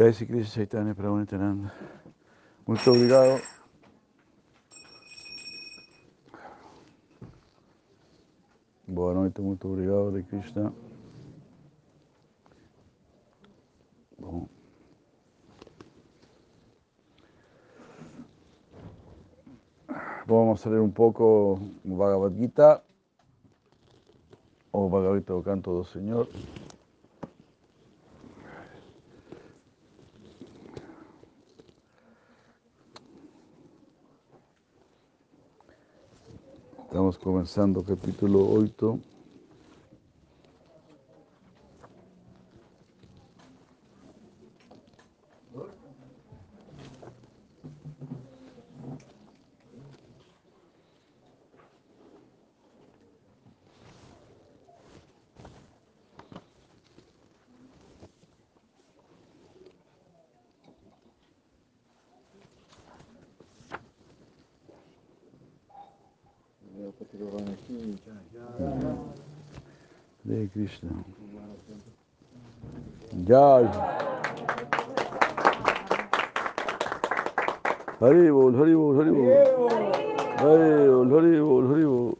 Jai Sri Krishna Chaitanya Prabhu Nityananda. Muito obrigado. Boa noite, muito obrigado, Hare Krishna. Bom. Vamos a leer un poco Bhagavad Gita o Bhagavad Gita o Canto do Señor. Estamos comenzando capítulo 8. Hare Krishna. Jai. Hari bol, Hari bol, Hari bol. Hari bol, Hari bol, Hari bol.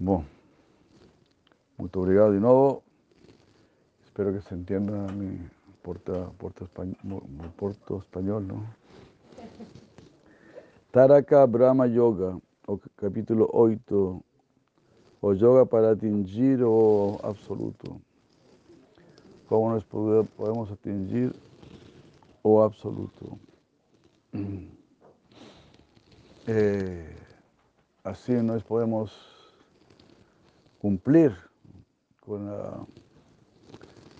Bom, muito obrigado de novo. Espero que se entienda mi porta, porta español, porto español. Taraka Brahma Yoga, capítulo 8, o yoga para atingir o absoluto. ¿Cómo nos podemos atingir o absoluto? Eh, así nos podemos cumplir con la,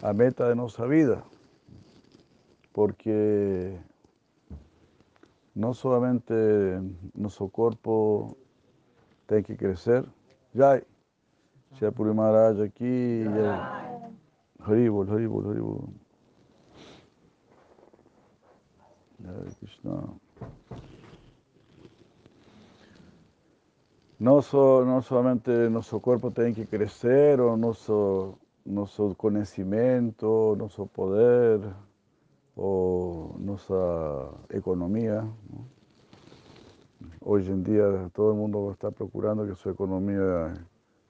la, meta de nuestra vida, porque no solamente nuestro cuerpo tiene que crecer, ya ya Puri Maharaj aquí, ya, Haribol, Haribol, Haribol. Hare Krishna. No, so, no, solamente nuestro cuerpo tiene que crecer o nuestro, nuestro conocimiento, nuestro poder o nuestra economía. ¿no? Hoy en día todo el mundo está procurando que su economía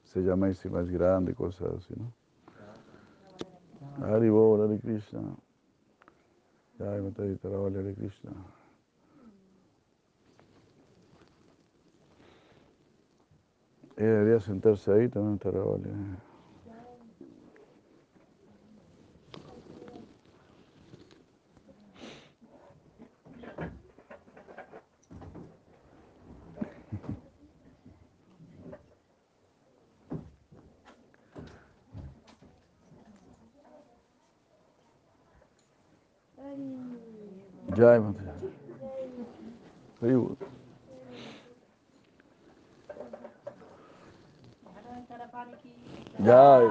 se llame más grande, cosas así. ¿no? Hari Bol, Hare Krishna. Jai Matadita Hare Krishna. Ella debería sentarse ahí también estará Jai.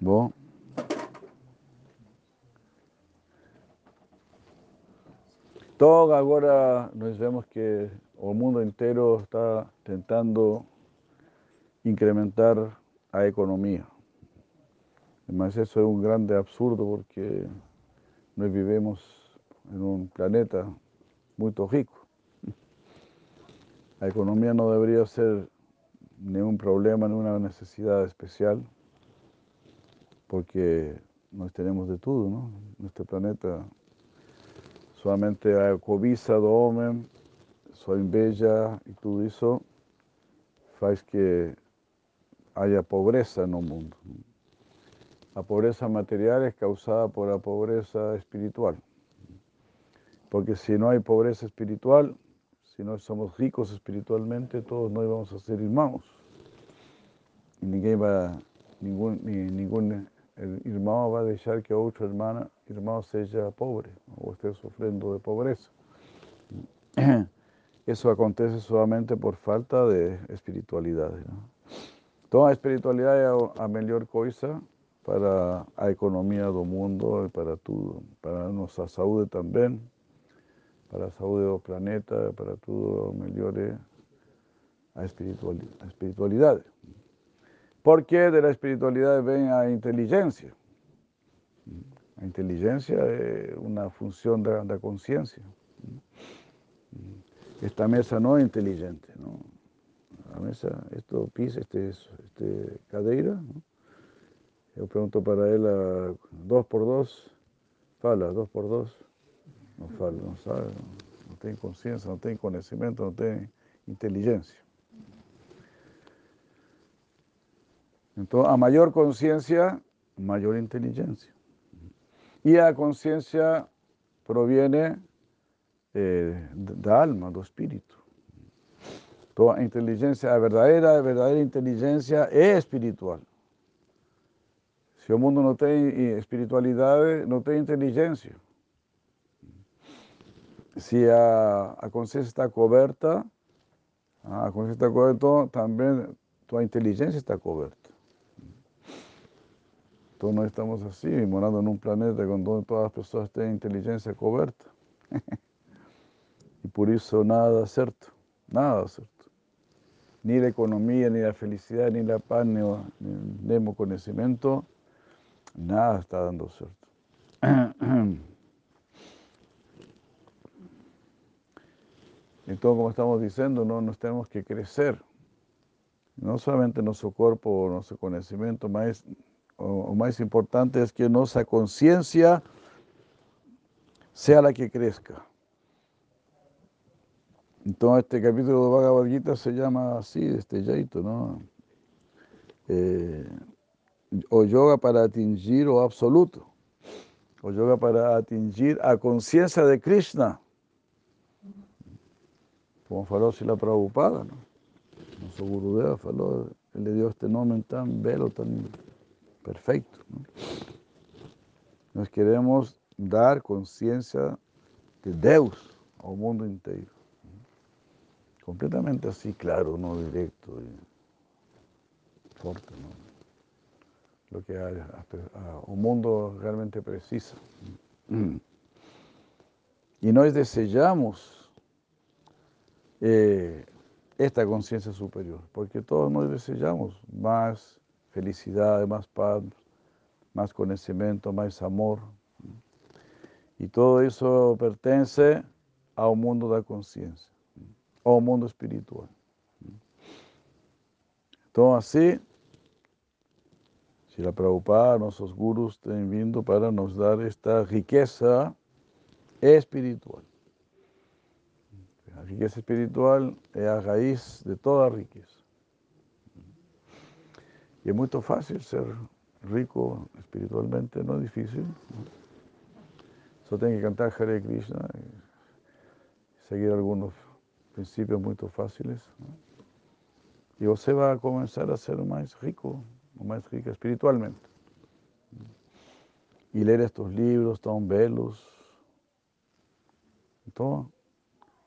Bom. Todo agora nós vemos que o mundo inteiro está tentando incrementar a economia. Mas isso é um grande absurdo porque nós vivemos em um planeta muito rico. La economía no debería ser ningún problema, ninguna necesidad especial, porque nos tenemos de todo, ¿no? Nuestro planeta solamente hay cobiza do homem, sua inveja e tudo isso faz que haya pobreza no mundo. A pobreza material es causada por la pobreza espiritual, porque si no hay pobreza espiritual, si no somos ricos espiritualmente, todos nós vamos a ser irmãos. Y ningún, ningún irmão va a dejar que otro hermano, irmão seja pobre o esté sufriendo de pobreza. Eso acontece solamente por falta de espiritualidad. ¿no? Toda espiritualidad é a melhor coisa para a economia do mundo e para tudo, para a nossa saúde também, para a saúde do planeta, para tudo melhore a espiritualidade. Porque da espiritualidade vem a inteligência. A inteligência é uma função da, da consciência. Esta mesa não é inteligente, não? A mesa, esto pisa, este, este cadeira? Eu pergunto para ela, dois por dois, fala, dois por dois, não fala, não sabe, não tem consciência, não tem conhecimento, não tem inteligência. Então, a maior consciência, maior inteligência. E a consciência proviene eh, da alma, do espírito. Então, a inteligência, a verdadeira, a verdadeira inteligência espiritual. Se o mundo não tem espiritualidade, não tem inteligência. Se a, a consciência está coberta, a consciência está coberta, então, também tua está coberta. Então nós estamos assim, morando num planeta onde todas as pessoas têm inteligência coberta. e por isso nada certo, nada certo. Nem a economia, nem a felicidade, nem a paz, nem o, nem o conhecimento, nada está dando certo. Então, como estamos diciendo, no, nos temos que crescer. Não somente nosso corpo, nosso conhecimento, mas o, más importante es que nuestra conciencia sea la que crezca. Entonces este capítulo de Bhagavad Gita se llama así, este jeito, ¿no? Eh, o yoga para atingir o absoluto, o yoga para atingir a conciencia de Krishna. Como falou la Prabhupada, ¿no? Nuestro Gurudeva falou, él le dio este nombre tan belo, tan perfecto. Nos queremos dar conciencia de Deus ao mundo inteiro. Completamente así, claro, no directo, y fuerte, ¿no? Lo que a, a, o mundo realmente precisa. Y nós desejamos eh, esta conciencia superior, porque todos nós desejamos más felicidade, mais paz, mais conhecimento, mais amor. E tudo isso pertence ao mundo da consciência, ao mundo espiritual. Então, assim, Shila Prabhupada, nossos gurus têm vindo para nos dar esta riqueza espiritual. A riqueza espiritual é a raiz de toda riqueza. Y es muy fácil ser rico espiritualmente, no es difícil. Solo tiene que cantar Hare Krishna seguir algunos principios muy fáciles. Y usted va a comenzar a ser más rico, más rica espiritualmente. Y leer estos libros tan belos. Entonces,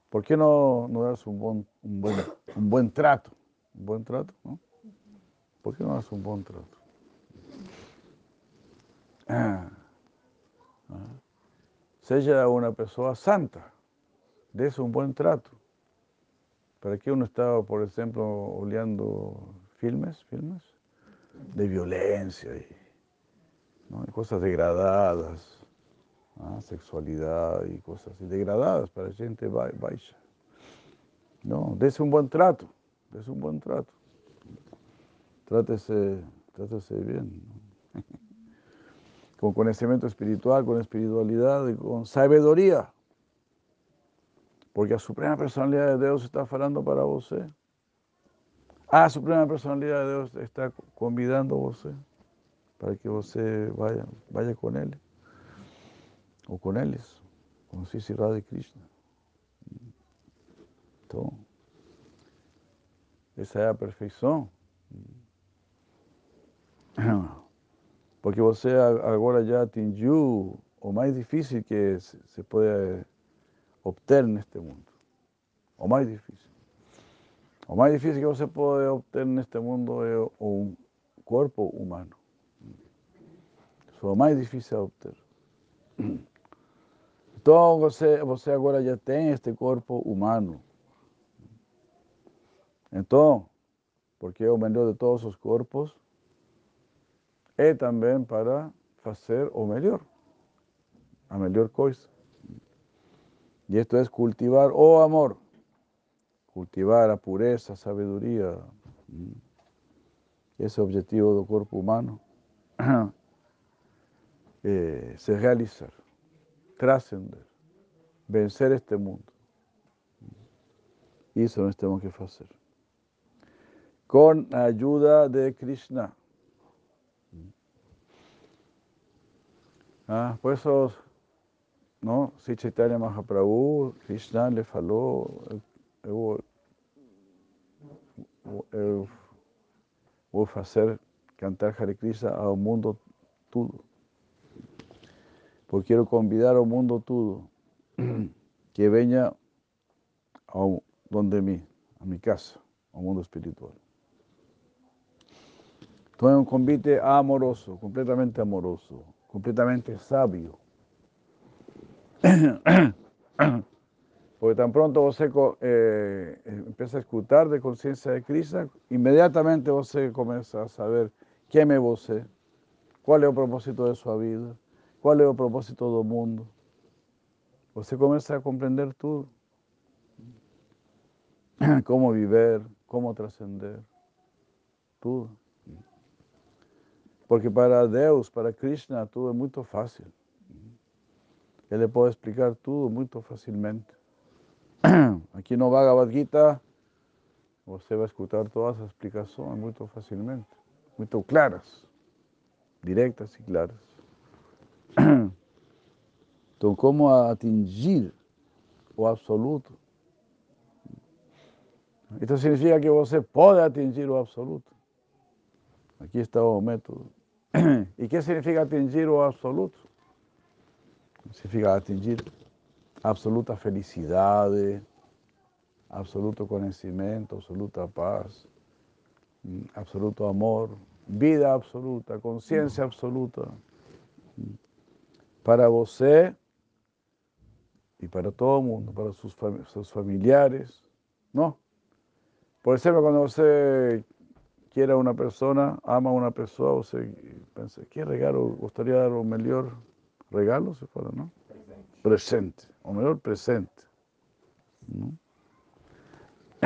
¿por qué no, no darse un buen, un, buen, un buen trato? Un buen trato, ¿no? ¿Por qué no haces un buen trato? Ah. Ah. Sea una persona santa, des un buen trato. ¿Para qué uno estaba, por ejemplo, oleando filmes, filmes de violencia y, cosas degradadas, ¿ah? sexualidad y cosas así, degradadas para gente baixa? No, des un buen trato, des un buen trato trátese, trátese bien. Con conocimiento espiritual, con espiritualidad y con sabiduría. Porque a Suprema Personalidad de Dios está hablando para usted. A Suprema Personalidad de Dios está convidando a usted para que usted vaya, vaya con Él. O con Él, con Sisi Radha Krishna. Entonces, esa es la perfección. Porque você agora já atingiu o mais difícil que se pode obter neste mundo. O mais difícil. O más difícil que você puede obtener en este mundo es un cuerpo humano. Eso es lo más difícil de obtener. Então você, você agora já este corpo humano. Então, porque é o melhor de todos os corpos, é também para fazer o melhor, a melhor coisa. E isto é cultivar o amor, cultivar a pureza, a sabedoria. Esse é o objetivo do corpo humano, é se realizar. trascender, vencer este mundo. Eso nos tenemos que hacer. Con ayuda de Krishna. Ah, por eso, ¿no? Si Chaitanya Mahaprabhu, Krishna le falou, eu, eu vou fazer cantar Hare Krishna ao mundo todo. porque quiero convidar al mundo todo que venga a donde a mi casa, al mundo espiritual. Todo es un convite amoroso, completamente amoroso, completamente sabio. Porque tan pronto você eh, empieza a escutar de conciencia de Cristo, inmediatamente você comienza a saber quién es você, cuál es el propósito de su vida, ¿Cuál es el propósito del mundo? Usted comienza a comprender todo. Cómo vivir, cómo trascender. Todo. Porque para Dios, para Krishna, todo es muy fácil. Él le puede explicar todo muy fácilmente. Aquí no Bhagavad Gita, usted va a escuchar todas las explicaciones muy fácilmente, muy claras, directas y claras. Então, como atingir o absoluto? Isso significa que você pode atingir o absoluto. Aqui está o método. E o que significa atingir o absoluto? Significa atingir absoluta felicidade, absoluto conhecimento, absoluta paz, absoluto amor, vida absoluta, consciência absoluta para você y para todo mundo, para sus, sus familiares, ¿no? Por ejemplo, cuando usted quiere a una persona, ama a una persona, usted piensa, ¿qué regalo? ¿Gustaría dar un mejor regalo? Si fuera, ¿no? Presente, o mejor presente.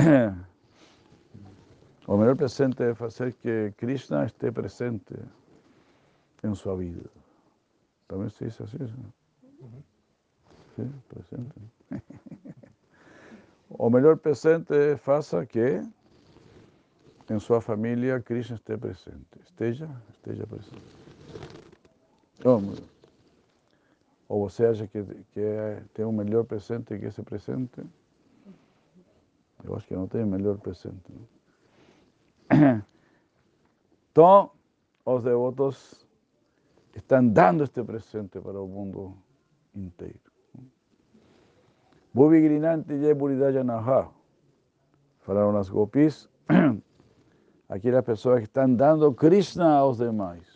o mejor presente es hacer que Krishna esté presente en su vida. También se dice así. Sí, presente. o mejor presente faça que en su familia Krishna esté presente. Esteja, esteja presente. Oh, ou você acha que, que é, tem um melhor presente que esse presente? Eu acho que não tem melhor presente. Então, os devotos estão dando este presente para o mundo inteiro. Bubigrinante Jeburidayanaha, falaram as gopis, aquelas pessoas que estão dando Krishna aos demais,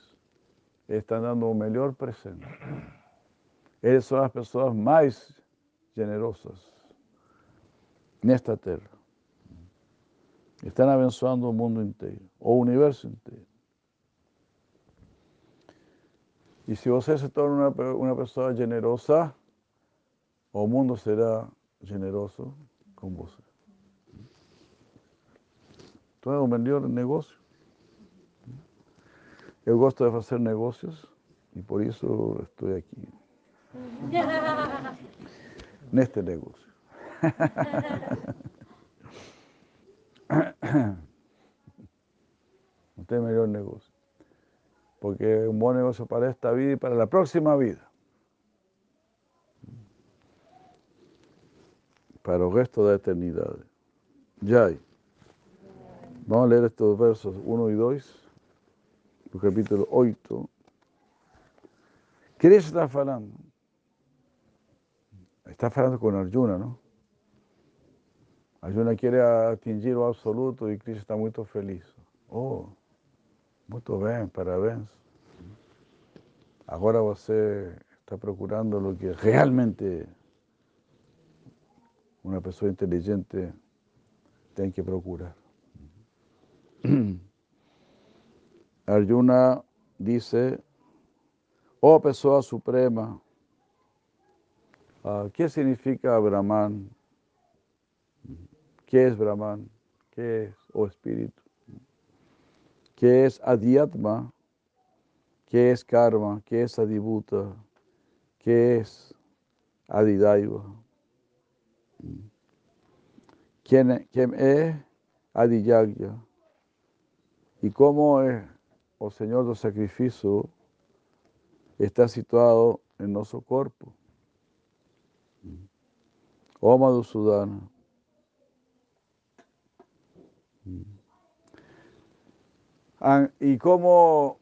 estão dando o melhor presente. Ellas son las personas más generosas en esta tierra. Están abençoando el mundo entero, o universo entero. Y si usted se torna una, una persona generosa, o mundo será generoso con vos. Todo es un mejor negocio. Yo gosto de hacer negocios y por eso estoy aquí. En este negocio. Usted es mejor negocio porque es un buen negocio para esta vida y para la próxima vida. Para el resto de eternidad. Ya Vamos a leer estos versos 1 y 2, el capítulo 8. ¿Qué está hablando? Está hablando con Arjuna, ¿no? Arjuna quiere atingir o absoluto e Krishna está muito feliz. Oh, muito bem, parabéns. Agora você está procurando o que realmente uma pessoa inteligente tem que procurar. Arjuna dice, oh pessoa suprema, ¿qué significa Brahman? ¿Qué es Brahman? ¿Qué es, oh espíritu? ¿Qué es Adhyatma? ¿Qué es karma? ¿Qué es adibhuta? ¿Qué es adidaiva? ¿Quién, es adiyagya? ¿Y cómo es, oh Señor do sacrificio, está situado en nuestro cuerpo? Oh Madhusudana. Ah, ¿Y cómo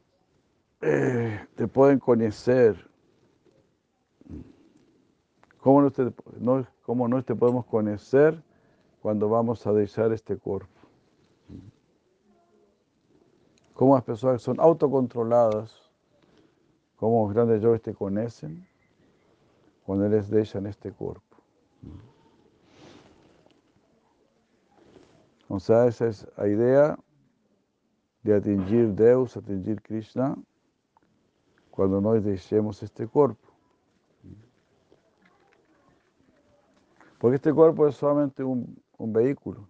eh, te pueden conocer? ¿Cómo no, te, ¿Cómo no podemos conocer cuando vamos a dejar este cuerpo? ¿Cómo las personas son autocontroladas, cómo los grandes yo te conocen cuando ellos dejan este cuerpo? O sea, esa es la idea de atingir Deus, atingir Krishna, cuando nos dejemos este cuerpo. Porque este cuerpo es solamente un, un vehículo.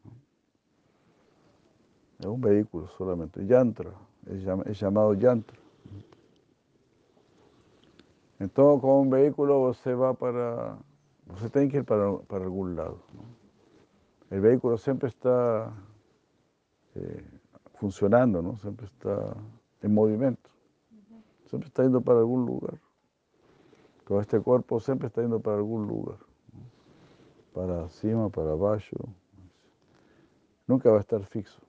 Es un vehículo solamente, yantra, es, es llamado yantra. Entonces, como un vehículo, você va para, você tiene que ir para, para algún lado. ¿no? El vehículo siempre está eh, funcionando, ¿no? Siempre está en movimiento. Siempre está yendo para algún lugar. Todo este cuerpo siempre está yendo para algún lugar. Para cima, para abajo. Nunca va a estar fixo.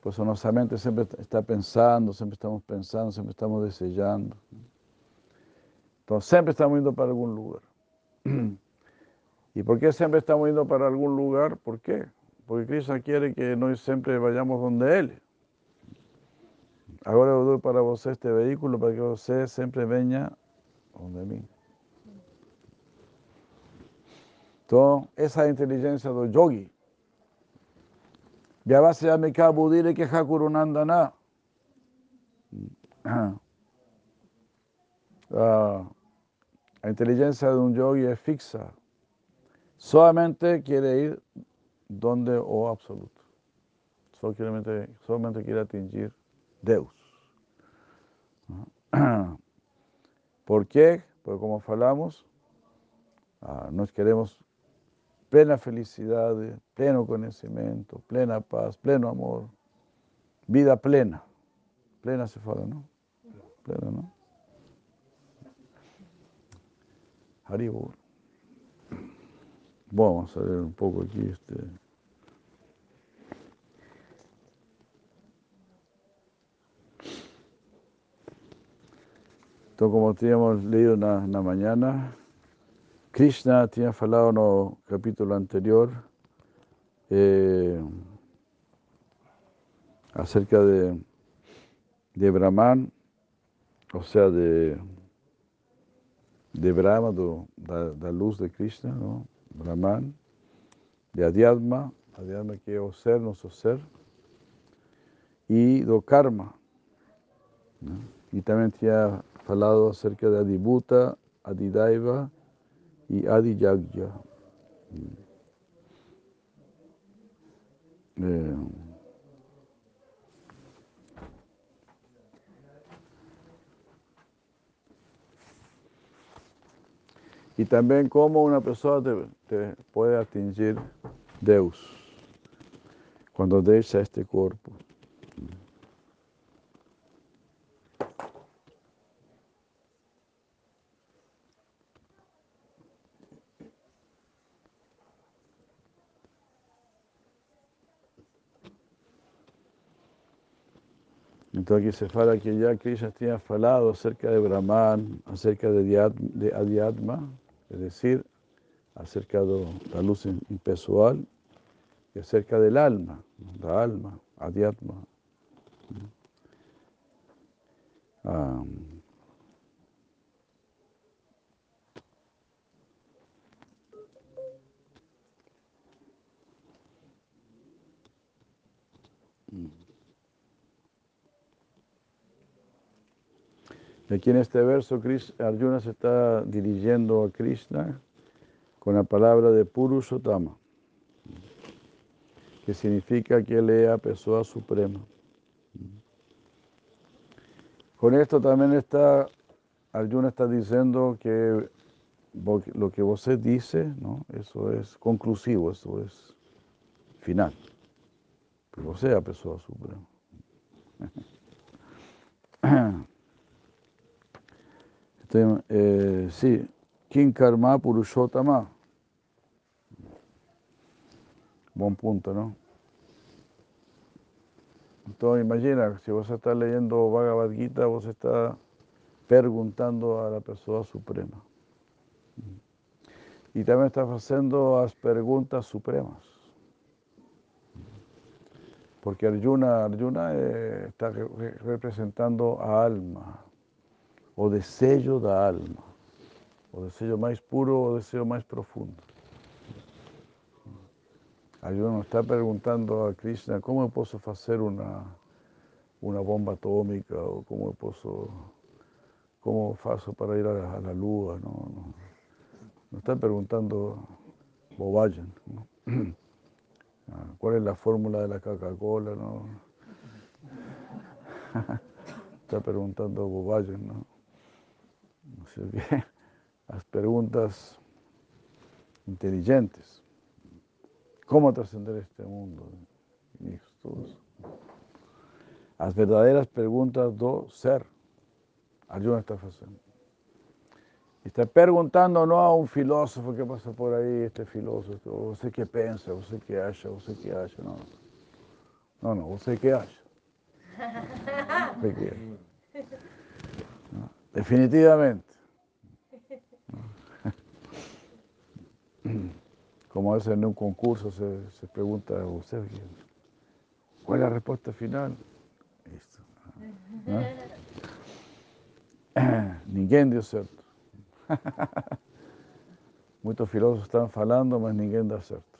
Por eso nuestra mente siempre está pensando, siempre estamos pensando, siempre estamos deseando. Entonces siempre estamos yendo para algún lugar. ¿Y por qué siempre estamos yendo para algún lugar? ¿Por qué? Porque Krishna quiere que nosotros siempre vayamos donde Él. Ahora doy para vos este vehículo para que usted siempre venga donde mí. Entonces, esa inteligencia del yogi. Ya va a ser mi cabudire que Hakurunandana. La inteligencia de un yogi es fixa. Solamente quiere ir donde o absoluto. Solamente, solamente quiere atingir Deus. ¿Por qué? Porque como falamos, ah, nos queremos plena felicidad, pleno conocimiento, plena paz, pleno amor, vida plena. Plena se fala, ¿no? Plena, ¿no? Haribur. Vamos a ver un poco aquí este. Entonces, como teníamos leído en la, en mañana, Krishna tinha falado no capítulo anterior eh, acerca de, de Brahman, o sea, de, de Brahma, do, da, da luz de Krishna. Brahman, de Adhyatma, Adhyatma que o ser, ser, e do Karma. ¿no? E também tinha falado acerca de Adibhuta, Adidaiva y Adi Yagya. Eh, y también cómo una persona te, te puede atingir Deus cuando deja este cuerpo. Entonces aquí se fala que ya Krishna tenía falado acerca de Brahman, acerca de, Diat, de Adhyatma, es decir, acerca de la luz impessoal y acerca del alma, la alma, adiatma. Um, Aquí en este verso Arjuna se está dirigiendo a Krishna con la palabra de Purushotama, que significa que él es persona suprema. Con esto también está, Arjuna está diciendo que lo que usted dice, ¿no? eso es conclusivo, eso es final. Que vos sea persona suprema. eh, sí, King Karma Purushotama. Buen punto, ¿no? Entonces imagina, si vos estás leyendo Bhagavad Gita, vos estás preguntando a la persona suprema. Y también estás haciendo las preguntas supremas. Porque Arjuna, Arjuna eh, está representando a alma o desejo da alma, o desejo mais puro o desejo mais profundo. Aí uno está perguntando a Krishna como eu posso fazer uma, uma bomba atômica, ou como eu posso, para ir à, à lua, não, não, não está perguntando bobagem. Não? qual é a fórmula da Coca-Cola, não? está perguntando bobagem, não? las preguntas inteligentes. ¿Cómo trascender este mundo? Las verdaderas preguntas do ser. Ayuda está haciendo. Está preguntando no a un filósofo que pasa por ahí, este filósofo, o sé qué piensa, sé qué o sé qué hace, no. No, no, sé qué hace. Definitivamente. Como a veces en un concurso se, pregunta a usted, ¿cuál es la respuesta final? Listo. ninguém dio cierto. Muchos filósofos están falando, pero ninguém da cierto.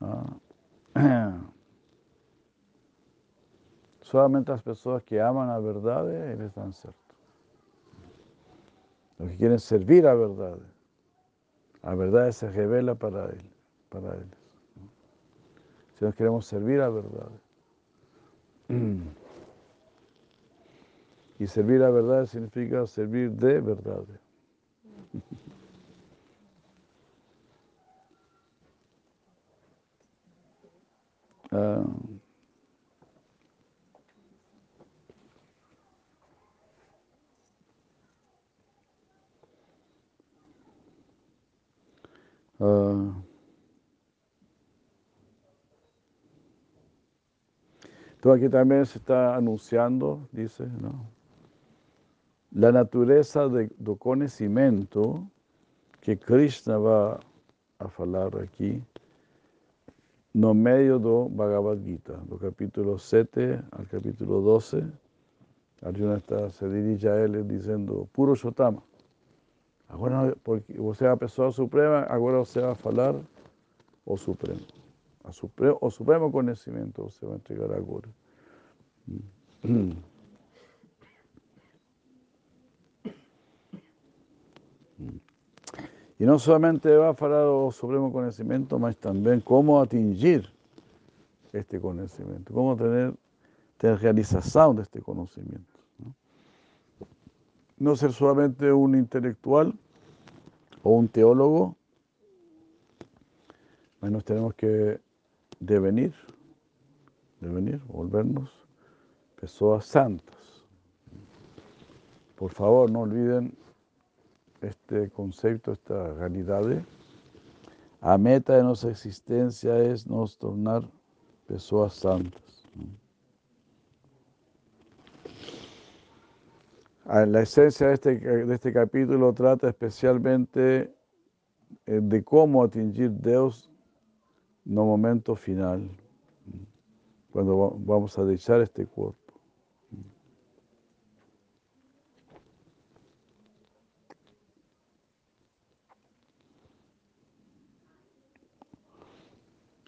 Solamente las personas que aman la verdad, les dan cierto. Los que quieren servir a verdad. La verdad se revela para él, para él. Si nos queremos servir a verdad. Y servir a verdad significa servir de verdad. Ah. Uh, entonces aquí también se está anunciando, dice, ¿no? la naturaleza de, conocimiento que Krishna va a hablar aquí no medio do Bhagavad Gita, do capítulo 7 al capítulo 12. Arjuna está, se dirige a él diciendo, puro Shotama. Agora, porque você é a pessoa suprema, agora você vai falar o supremo. A supremo o supremo conhecimento você vai entregar agora. E não somente vai falar o supremo conhecimento, mas também como atingir este conhecimento, como ter, ter realização deste conhecimento. No ser solamente un intelectual o un teólogo, nos tenemos que devenir, devenir, volvernos personas santas. Por favor, no olviden este concepto, esta realidad. La meta de nuestra existencia es nos tornar personas santas. La esencia de este, de este capítulo trata especialmente eh, de cómo atingir Dios no momento final, cuando vamos a dejar este cuerpo.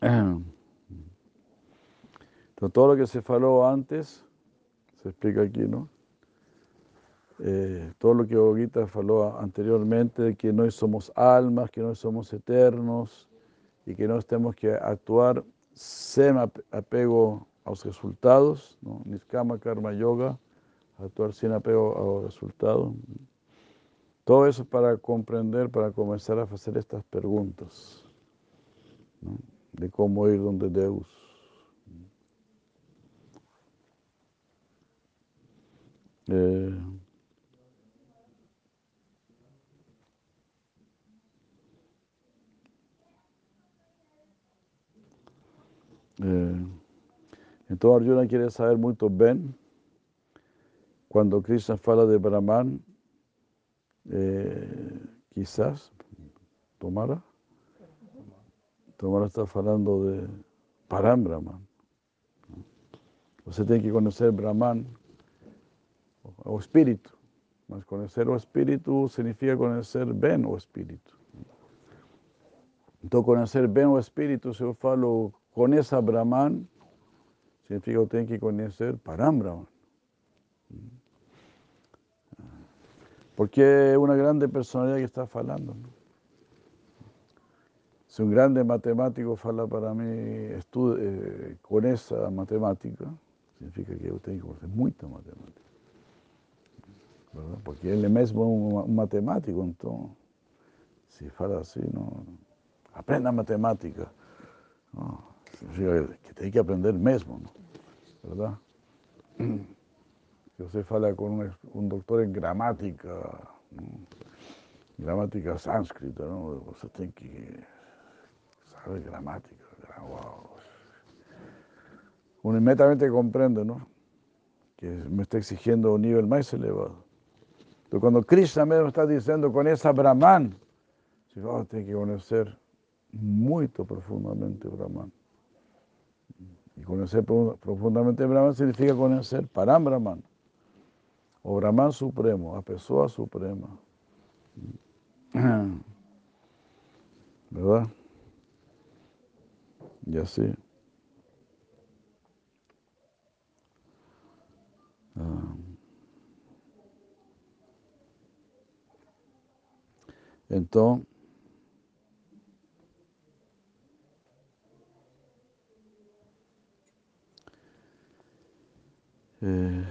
Entonces, todo lo que se faló antes, se explica aquí, ¿no? Eh, todo lo que Ogita faló anteriormente, que no somos almas, que no somos eternos y que no tenemos que actuar sin apego a los resultados, ¿no? Niskama Karma Yoga, actuar sin apego a los resultados. Todo eso para comprender, para comenzar a hacer estas preguntas de cómo ir donde Deus. Eh, Eh, entonces Arjuna quiere saber mucho bien cuando Krishna habla de Brahman, eh, quizás, Tomara, Tomara está hablando de Param Brahman. Usted tiene que conocer Brahman o, espíritu. Mas conocer o espíritu significa conocer Ben o espíritu. Entonces, conocer Ben o espíritu, se yo falo con esa Brahman, significa tiene que conocer Param Brahman. Porque es una grande personalidad que está hablando. Si un grande matemático fala para mí eh, con esa matemática, significa que yo tengo que conocer mucha matemática. Porque él mismo es un, matemático, entonces, si fala así, no, aprenda matemática que tiene que aprender mismo, ¿no? ¿verdad? Yo se fala con un, doctor en gramática, gramática sánscrita, ¿no? Usted tiene que saber gramática, wow. Uno inmediatamente comprende, ¿no? Que me está exigiendo un nivel más elevado. Pero cuando Krishna me está diciendo con esa Brahman, oh, tiene que conocer muy profundamente Brahman. Y conocer profundamente Brahman significa conocer Param Brahman, o Brahman Supremo, a Pessoa Suprema. ¿Verdad? Y así. Ah. Entonces, Eh,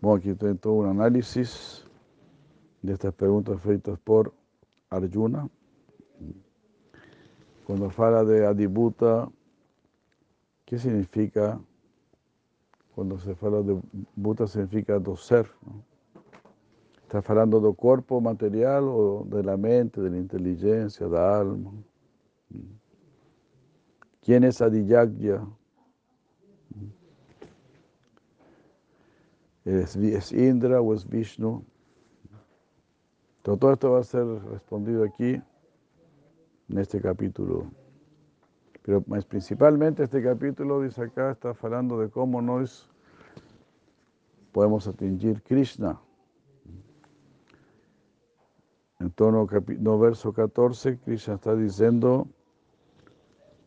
bueno, aquí tengo todo un análisis de estas preguntas feitas por Arjuna. Cuando habla de Adibuta, ¿qué significa? Cuando se habla de Buta significa do ser. ¿Está hablando del cuerpo material o de la mente, de la inteligencia, la alma? ¿Quién es Adiyagya? ¿Es, Indra o es Vishnu? Todo, esto va a ser respondido aquí, en este capítulo. Pero más principalmente este capítulo, dice acá, está hablando de cómo nos podemos atingir Krishna. En tono no, verso 14, Krishna está diciendo,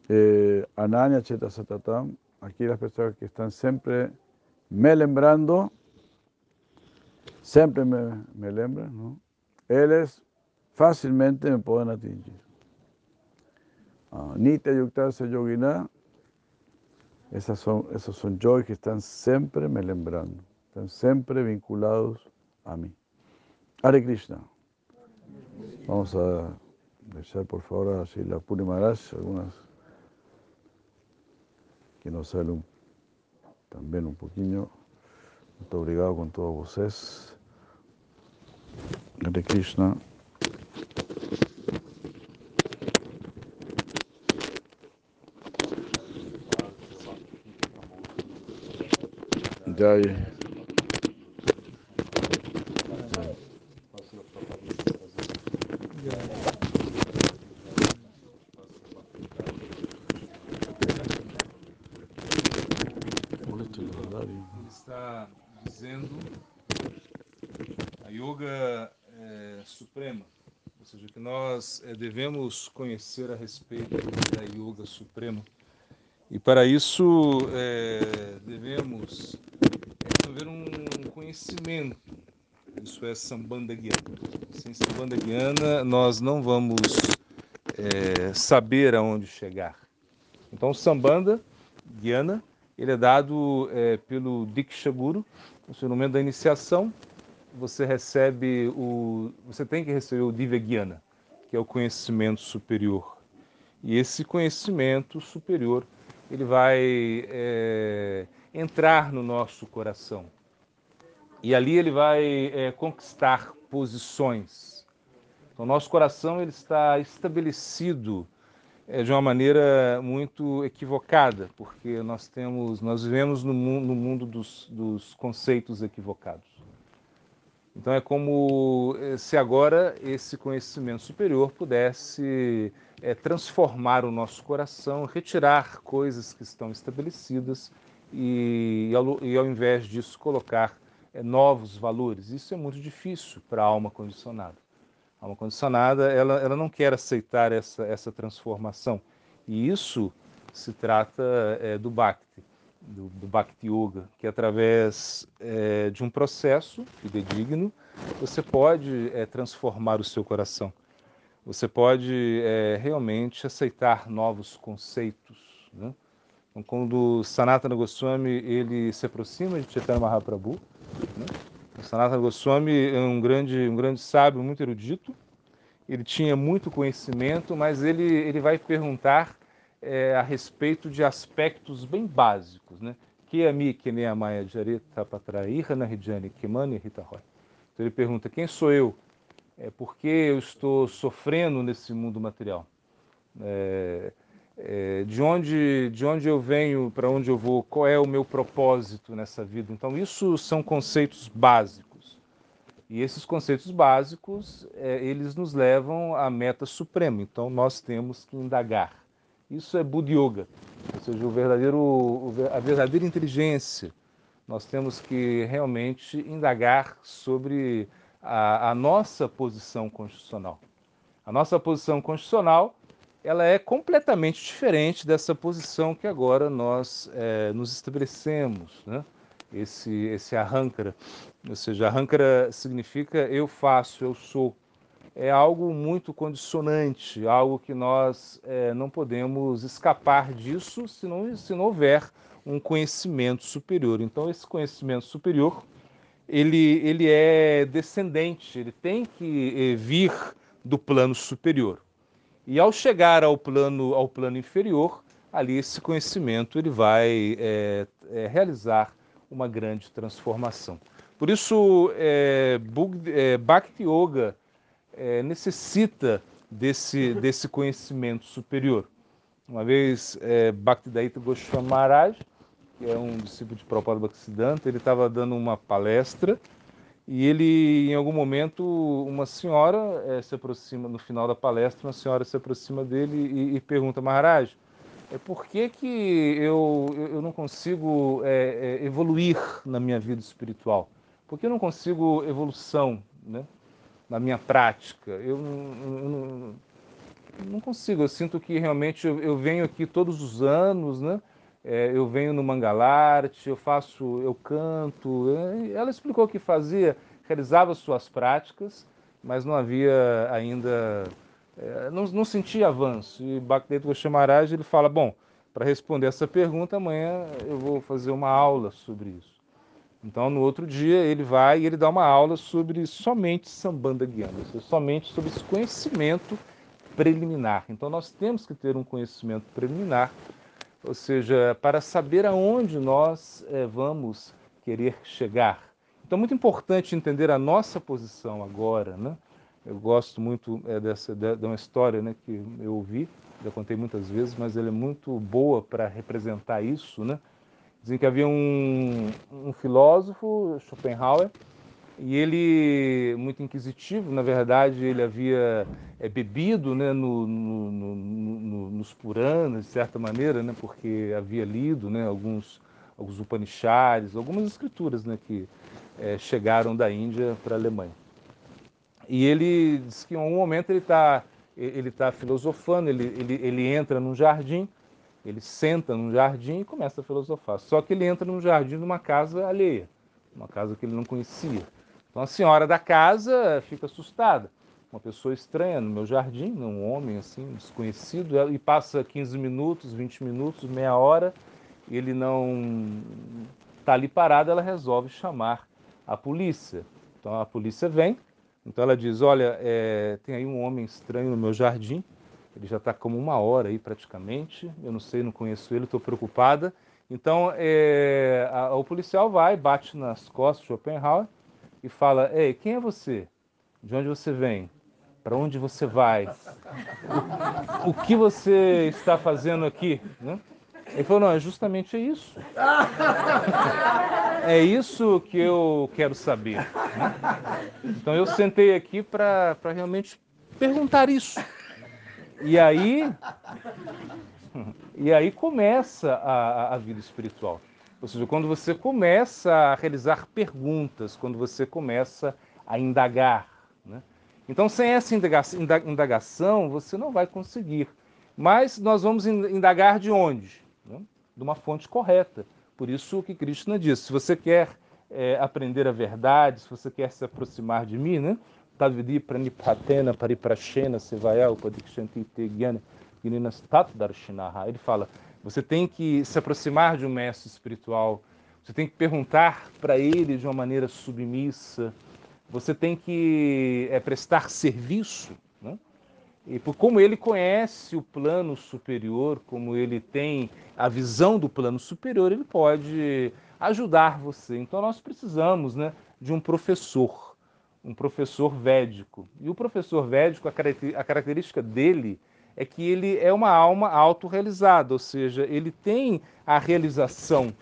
eh, Ananya Cheta Satatam, aquí las personas que están siempre me lembrando, siempre me, me lembran, ¿no? Ellos fácilmente me pueden atingir. Uh, Nitya Yuktarse Yogina, esas esos son joy que están siempre me lembrando, están siempre vinculados a mí. Hare Krishna. Vamos a dejar por favor así la Puri algunas que nos sale también un poquito. Muito obrigado con todos vocês. Hare Krishna. Jai. É, conhecer a respeito da yoga suprema. E para isso é, devemos desenvolver um conhecimento, isso é Sambandha Guiana. Sem Sambandha Guiana nós não vamos é, saber aonde chegar. Então, o Sambandha Guiana, ele é dado é, pelo Diksha Guru, no momento da iniciação, você recebe o, você tem que receber o Divya Guiana, que é o conhecimento superior. E esse conhecimento superior, ele vai é, entrar no nosso coração. E ali ele vai é, conquistar posições. Então, nosso coração ele está estabelecido é, de uma maneira muito equivocada, porque nós temos, nós vivemos no mundo, no mundo dos, dos conceitos equivocados. Então é como eh, se agora esse conhecimento superior pudesse é, transformar o nosso coração, retirar coisas que estão estabelecidas e, e, ao, invés disso, colocar é, novos valores. Isso é muito difícil para a alma condicionada. A alma condicionada, ela, ela não quer aceitar essa, essa transformação. E isso se trata é, do Bhakti, do, do Bhakti Yoga, que através é, de um processo fidedigno, você pode é, transformar o seu coração. Você pode é, realmente aceitar novos conceitos. Né? Então, quando Sanatana Goswami ele se aproxima de Chaitanya Mahaprabhu, né? Sanatana Goswami é um grande, um grande sábio, muito erudito, ele tinha muito conhecimento, mas ele, ele vai perguntar é, a respeito de aspectos bem básicos, né? Que ami que nem a Maya Jareta Patraíra na Rijani Kimani Ritaroy. Então ele pergunta: quem sou eu? É, por que eu estou sofrendo nesse mundo material? É, é, de, onde, de onde eu venho, para onde eu vou, qual é o meu propósito nessa vida? Então, isso são conceitos básicos. E esses conceitos básicos, é, eles nos levam à meta suprema. Então, nós temos que indagar. Isso é Buddha Yoga, ou seja, o verdadeiro, a verdadeira inteligência. Nós temos que realmente indagar sobre a, a nossa posição constitucional. A nossa posição constitucional ela é completamente diferente dessa posição que agora nós é, nos estabelecemos, né? esse, esse arrancara. Ou seja, arrancara significa eu faço, eu sou é algo muito condicionante, algo que nós é, não podemos escapar disso se não, se não houver um conhecimento superior. Então, esse conhecimento superior, ele, ele é descendente, ele tem que é, vir do plano superior. E ao chegar ao plano, ao plano inferior, ali esse conhecimento ele vai é, é, realizar uma grande transformação. Por isso, é, é Bhakti Yoga é, necessita desse, desse conhecimento superior. Uma vez, é, Bhaktidaita Goswami Maharaj, que é um discípulo de Prabhupada Bhaktisiddhanta, ele estava dando uma palestra e ele, em algum momento, uma senhora é, se aproxima, no final da palestra, uma senhora se aproxima dele e, e pergunta, Maharaj, é por que, que eu, eu não consigo é, é, evoluir na minha vida espiritual? Por que eu não consigo evolução, né? Na minha prática. Eu não, não, consigo, eu sinto que realmente eu, eu venho aqui todos os anos, né? É, eu venho no Mangalarte, eu faço, eu canto. É, ela explicou o que fazia, realizava suas práticas, mas não havia ainda, é, não, não sentia avanço. E Bhaktivedanta Goswami ele fala, bom, para responder essa pergunta, amanhã eu vou fazer uma aula sobre isso. Então, no outro dia, ele vai e ele dá uma aula sobre somente Sambanda Guiana, somente sobre esse conhecimento preliminar. Então, nós temos que ter um conhecimento preliminar, ou seja, para saber aonde nós é, vamos querer chegar. Então, é muito importante entender a nossa posição agora, né? Eu gosto muito é, dessa de, de, uma história né, que eu ouvi, já contei muitas vezes, mas ela é muito boa para representar isso, né? Dizem que havia um, um filósofo, Schopenhauer, e ele, muito inquisitivo, na verdade, ele havia é, bebido né, no, no, no, nos Puranas, de certa maneira, né, porque havia lido né, alguns, alguns Upanishads, algumas escrituras né, que é, chegaram da Índia para a Alemanha. E ele diz que em um momento ele está ele tá filosofando, ele, ele, ele entra num jardim, ele senta num jardim e começa a filosofar. Só que ele entra num jardim de uma casa alheia, uma casa que ele não conhecia. Então a senhora da casa fica assustada. Uma pessoa estranha no meu jardim, um homem assim, desconhecido, e passa 15 minutos, 20 minutos, meia hora, ele não está ali parado, ela resolve chamar a polícia. Então a polícia vem, então ela diz: Olha, é, tem aí um homem estranho no meu jardim, ele já está como uma hora aí praticamente, eu não sei, não conheço ele, estou preocupada. Então é, a, o policial vai, bate nas costas de Schopenhauer e fala: Ei, quem é você? De onde você vem? Para onde você vai? O, o, que você está fazendo aqui? Né? Ele falou: Não, é justamente isso. É isso que eu quero saber. Né? Então eu sentei aqui para realmente perguntar isso. E aí, e aí começa a, a vida espiritual. Ou seja, quando você começa a realizar perguntas, quando você começa a indagar. Né? Então, sem essa indagação, você não vai conseguir. Mas nós vamos indagar de onde? Né? De uma fonte correta. Por isso que Krishna diz: se você quer é, aprender a verdade, se você quer se aproximar de mim, né? Tadvidi pranipatena pariprashena sevaya upadikshanti te gyana Ele fala, você tem que se aproximar de um mestre espiritual, você tem que perguntar para ele de uma maneira submissa, você tem que é, prestar serviço, né? e por como ele conhece o plano superior, como ele tem a visão do plano superior, ele pode ajudar você. Então nós precisamos né, de um professor, um professor védico. E o professor védico, a característica dele é que ele é uma alma autorrealizada, ou seja, ele tem a realização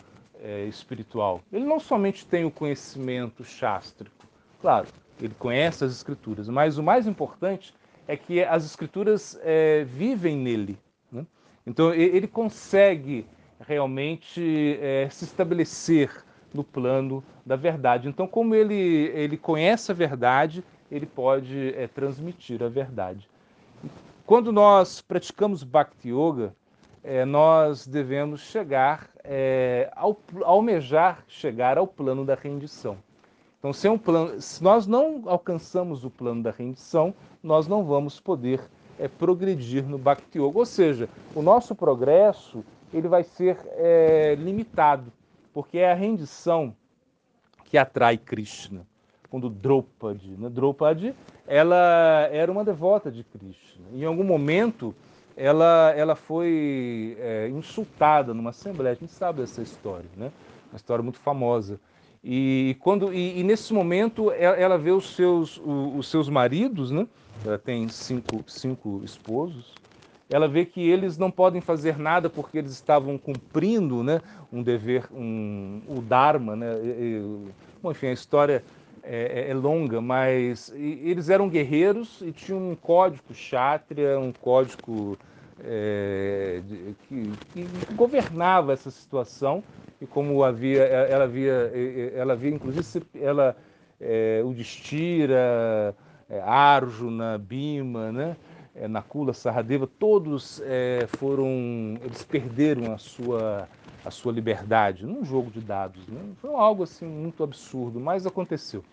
é, espiritual. Ele não somente tem o conhecimento chástrico, claro, ele conhece as escrituras, mas o mais importante é que as escrituras é, vivem nele. Né? Então ele consegue realmente é, se estabelecer no plano da verdade. Então, como ele, ele conhece a verdade, ele pode é, transmitir a verdade. Quando nós praticamos Bhakti Yoga, é, nós devemos chegar, é, ao, almejar chegar ao plano da rendição. Então, se, é um plano, se nós não alcançamos o plano da rendição, nós não vamos poder é, progredir no Bhakti Yoga. Ou seja, o nosso progresso ele vai ser é, limitado, porque é a rendição que atrai Krishna. Quando Draupadi, né? Draupadi, ela era uma devota de Krishna. Em algum momento, ela, ela foi é, insultada numa assembleia. A gente sabe dessa história, né? Uma história muito famosa. E, quando, e, e nesse momento, ela, ela vê os seus, os, os seus maridos, né? Ela tem cinco, cinco esposos ela vê que eles não podem fazer nada porque eles estavam cumprindo né, um dever, um, o Dharma. Né, e, e, bom, enfim, a história é, é, é longa, mas eles eram guerreiros e tinham um código chátria, um código é, de, que, que, governava essa situação. E como havia, ela havia, ela havia inclusive, ela, é, o Destira, é, Arjuna, Bima, né? É, Nakula, Saradeva, todos é, foram, eles perderam a sua, a sua liberdade num jogo de dados. Né? Foi algo assim muito absurdo, mas aconteceu.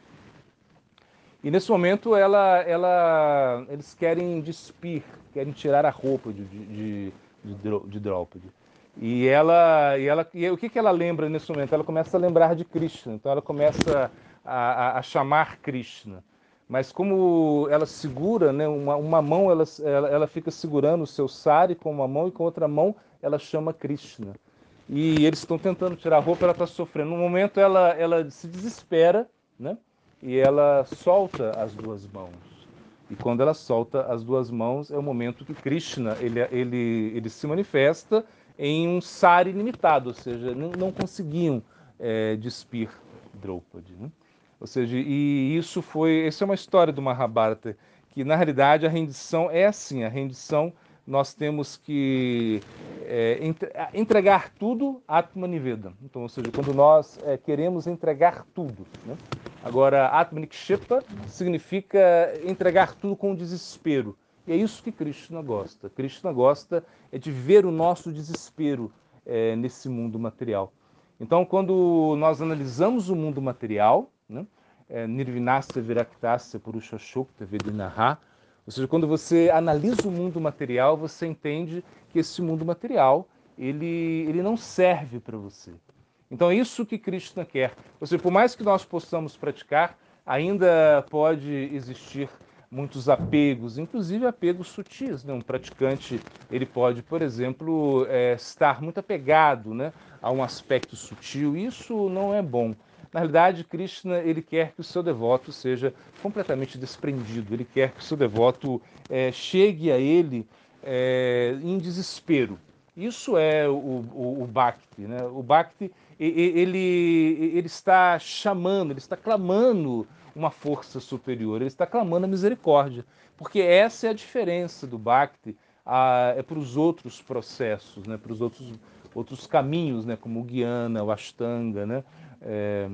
E nesse momento ela, ela, eles querem despir, querem tirar a roupa de, de, de, de. E ela, e ela, e o que, que ela lembra nesse momento? Ela começa a lembrar de Krishna. Então ela começa a, a, a chamar Krishna mas como ela segura, né, uma, uma mão ela, ela, ela, fica segurando o seu sari com uma mão e com outra mão ela chama Krishna. E eles estão tentando tirar a roupa, ela está sofrendo. No momento ela, ela se desespera, né? E ela solta as duas mãos. E quando ela solta as duas mãos, é o momento que Krishna ele, ele, ele se manifesta em um sar ilimitado, ou seja, não, não conseguiam é, despir Draupadi. Né? Ou seja, e isso foi, essa é uma história do Mahabharata, que na realidade a rendição é assim, a rendição nós temos que é, entregar tudo Atma Niveda. Então, ou seja, quando nós é, queremos entregar tudo. Né? Agora, Atma Nikshepa significa entregar tudo com desespero. E é isso que Krishna gosta. Krishna gosta é de ver o nosso desespero é, nesse mundo material. Então, quando nós analisamos o mundo material, né? é, Nirvinasya Viraktasya Purusha Shukta Vedinaha, ou seja, quando você analisa o mundo material, você entende que esse mundo material ele, ele não serve para você. Então é isso que Krishna quer. Ou seja, por mais que nós possamos praticar, ainda pode existir muitos apegos, inclusive apegos sutis. Né? Um praticante ele pode, por exemplo, é, estar muito apegado né, a um aspecto sutil. Isso não é bom. Na realidade, Krishna ele quer que o seu devoto seja completamente desprendido. Ele quer que o seu devoto é, chegue a ele é, em desespero. Isso é o, o, o Bhakti. Né? O Bhakti ele, ele está chamando, ele está clamando uma força superior, ele está clamando a misericórdia. Porque essa é a diferença do Bhakti a, é para os outros processos, né? para os outros, outros caminhos, né? como o Guiana, o Ashtanga, né? É,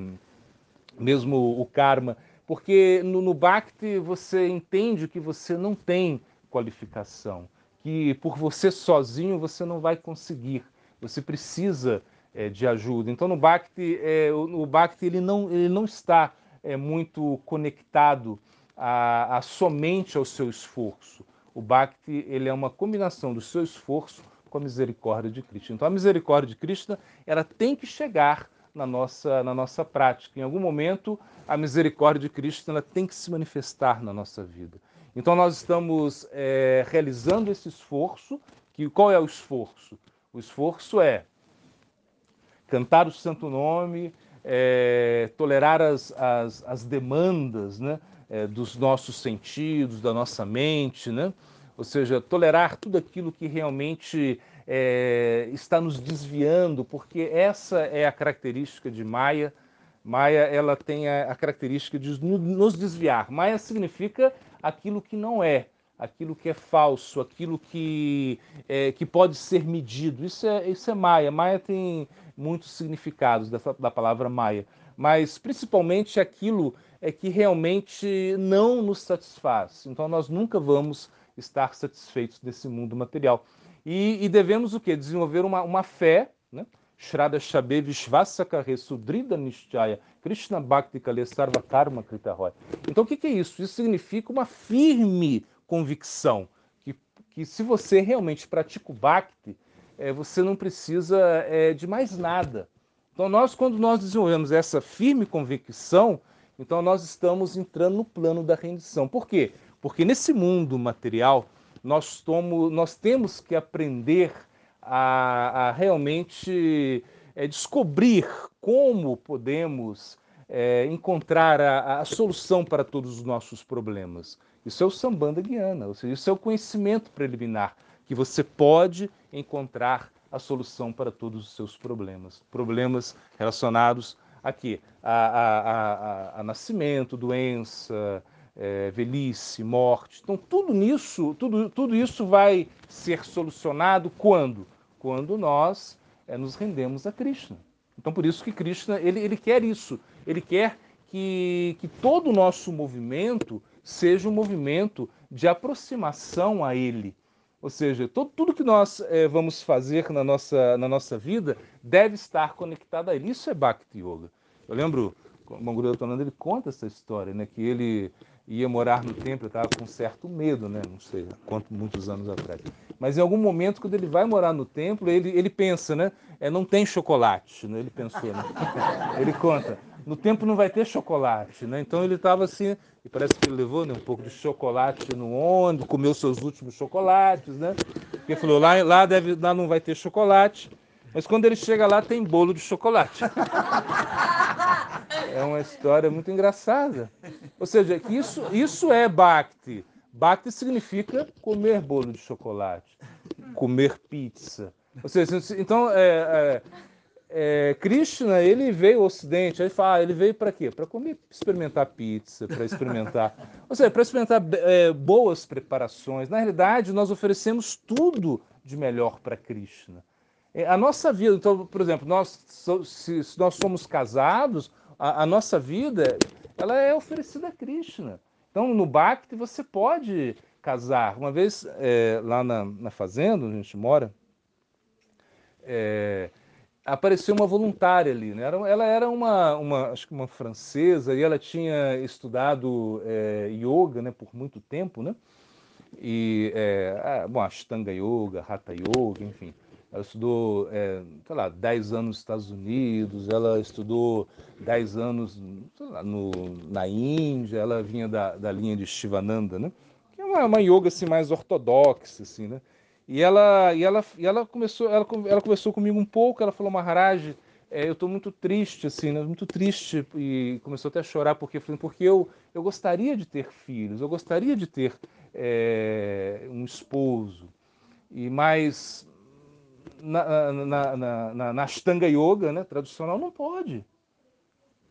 mesmo o karma, porque no, no Bhakti você entende que você não tem qualificação, que por você sozinho você não vai conseguir, você precisa é, de ajuda. Então no Bhakti, é, o, o Bhakti ele não, ele não está é, muito conectado a, a somente ao seu esforço. O Bhakti ele é uma combinação do seu esforço com a misericórdia de Krishna. Então a misericórdia de Krishna ela tem que chegar na nossa, na nossa prática. Em algum momento, a misericórdia de Cristo ela tem que se manifestar na nossa vida. Então, nós estamos é, realizando esse esforço. Que, qual é o esforço? O esforço é cantar o santo nome, é, tolerar as, as, as demandas né, é, dos nossos sentidos, da nossa mente, né? ou seja, tolerar tudo aquilo que realmente é, está nos desviando, porque essa é a característica de Maia. Maia ela tem a, a característica de nos desviar. Maia significa aquilo que não é, aquilo que é falso, aquilo que, é, que pode ser medido. Isso é, isso é Maia. Maia tem muitos significados dessa, da palavra Maia, mas principalmente aquilo é que realmente não nos satisfaz. Então nós nunca vamos estar satisfeitos desse mundo material. E, e devemos o quê? Desenvolver uma, uma fé, né? Shraddha Shabe Vishvasakare Sudrida Nishchaya Krishna Bhakti Kale Sarva Karma Kritahoy. Então o que, que é isso? Isso significa uma firme convicção que, que se você realmente pratica o Bhakti, é, você não precisa é, de mais nada. Então nós, quando nós desenvolvemos essa firme convicção, então nós estamos entrando no plano da rendição. Por quê? Porque nesse mundo material, nós, tomo, nós temos que aprender a, a realmente é, descobrir como podemos é, encontrar a, a, solução para todos os nossos problemas. Isso é o Sambanda Guiana, ou seja, isso é o conhecimento preliminar, que você pode encontrar a solução para todos os seus problemas. Problemas relacionados aqui a, a, a, a nascimento, doença, é, velhice, morte. Então, tudo nisso, tudo, tudo isso vai ser solucionado quando? Quando nós é, nos rendemos a Krishna. Então, por isso que Krishna, ele, ele quer isso. Ele quer que, que todo o nosso movimento seja um movimento de aproximação a Ele. Ou seja, todo, tudo que nós é, vamos fazer na nossa, na nossa vida deve estar conectado a Ele. Isso é Bhakti Yoga. Eu lembro, o Manguru Tonanda, ele conta essa história, né, que ele ia morar no templo, eu estava com certo medo, né? Não sei quanto, muitos anos atrás. Mas em algum momento, quando ele vai morar no templo, ele, ele pensa, né? É, não tem chocolate, né? Ele pensou, né? Ele conta, no templo não vai ter chocolate, né? Então ele estava assim, e parece que ele levou né, um pouco de chocolate no ônibus, comeu seus últimos chocolates, né? Porque falou, lá, lá, deve, lá não vai ter chocolate. Mas quando ele chega lá, tem bolo de chocolate. É uma história muito engraçada. Ou seja, isso, isso é Bhakti. Bhakti significa comer bolo de chocolate, comer pizza, Ou seja, então, é, é, é, Krishna, ele veio ao Ocidente, aí fala, ele veio para quê? Para comer, experimentar pizza, para experimentar, ou seja, para experimentar é, boas preparações. Na realidade, nós oferecemos tudo de melhor para Krishna. É, a nossa vida, então, por exemplo, nós, se, nós somos casados, a, a, nossa vida, ela é oferecida a Krishna. Então, no Bhakti, você pode casar. Uma vez, é, lá na, na fazenda, onde a gente mora, é, apareceu uma voluntária ali. Né? Ela era uma, uma, acho que uma francesa e ela tinha estudado é, yoga né, por muito tempo, né? E, é, bom, Ashtanga Yoga, Hatha Yoga, enfim. Ela estudou, é, sei lá, 10 anos nos Estados Unidos, ela estudou 10 anos lá, no, na Índia, ela vinha da, da linha de Shivananda, né? Que é uma, uma yoga assim, mais ortodoxa, assim, né? E ela, e ela, e ela começou, ela, ela conversou comigo um pouco, ela falou, Maharaj, é, eu estou muito triste, assim, né? muito triste, e começou até a chorar, porque, porque eu, eu gostaria de ter filhos, eu gostaria de ter é, um esposo, e mas na, na, na, na, Ashtanga Yoga, né, tradicional, não pode.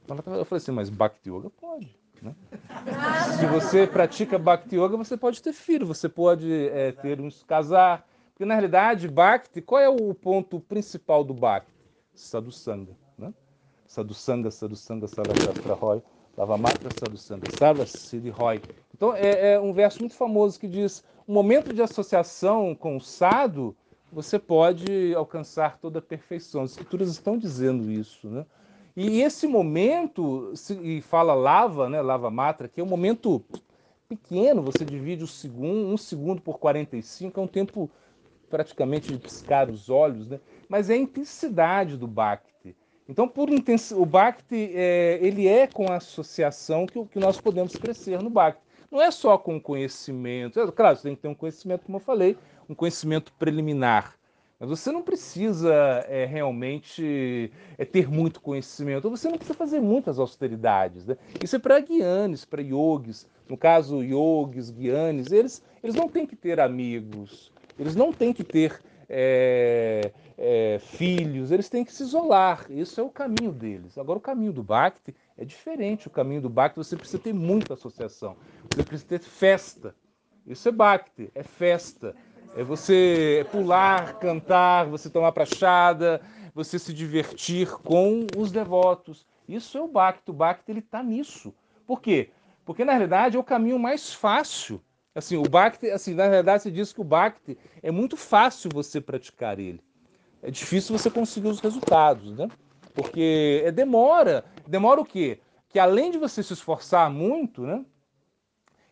Eu falei assim, mas Bhakti Yoga pode. Né? Se você pratica Bhakti Yoga, você pode ter filho, você pode é, ter uns casar. Porque na realidade, Bhakti, qual é o ponto principal do Bhakti? Sadhusanga. Né? Sadhusanga, Sadhusanga, Sarvastra Roy, Lavamatra Sadhusanga, Sarva Siddhi Roy. Então é, é, um verso muito famoso que diz: o momento de associação com o sadhu, você pode alcançar toda a perfeição. As escrituras estão dizendo isso. Né? E esse momento, e fala lava, né, lava matra, que é um momento pequeno, você divide o segundo, um segundo por 45, é um tempo praticamente de piscar os olhos, né? mas é a intensidade do Bhakti. Então, por intens... o Bhakti, é, ele é com a associação que, que nós podemos crescer no Bhakti. Não é só com conhecimento, é, claro, você tem que ter um conhecimento, como eu falei, um conhecimento preliminar, mas você não precisa é, realmente é, ter muito conhecimento, você não precisa fazer muitas austeridades. Né? Isso é para guianes, para yogis. No caso, yogis, guianes, eles, eles não têm que ter amigos, eles não têm que ter é, é, filhos, eles têm que se isolar. Isso é o caminho deles. Agora, o caminho do Bhakti é diferente. O caminho do Bhakti você precisa ter muita associação, você precisa ter festa. Isso é Bhakti, é festa. É você pular, cantar, você tomar prachada, você se divertir com os devotos. Isso é o Bhakti. O Bhakti ele está nisso. Por quê? Porque na realidade é o caminho mais fácil. Assim, o Bhakti, assim, na realidade se diz que o Bhakti é muito fácil você praticar ele. É difícil você conseguir os resultados, né? Porque é demora. Demora o quê? Que além de você se esforçar muito, né?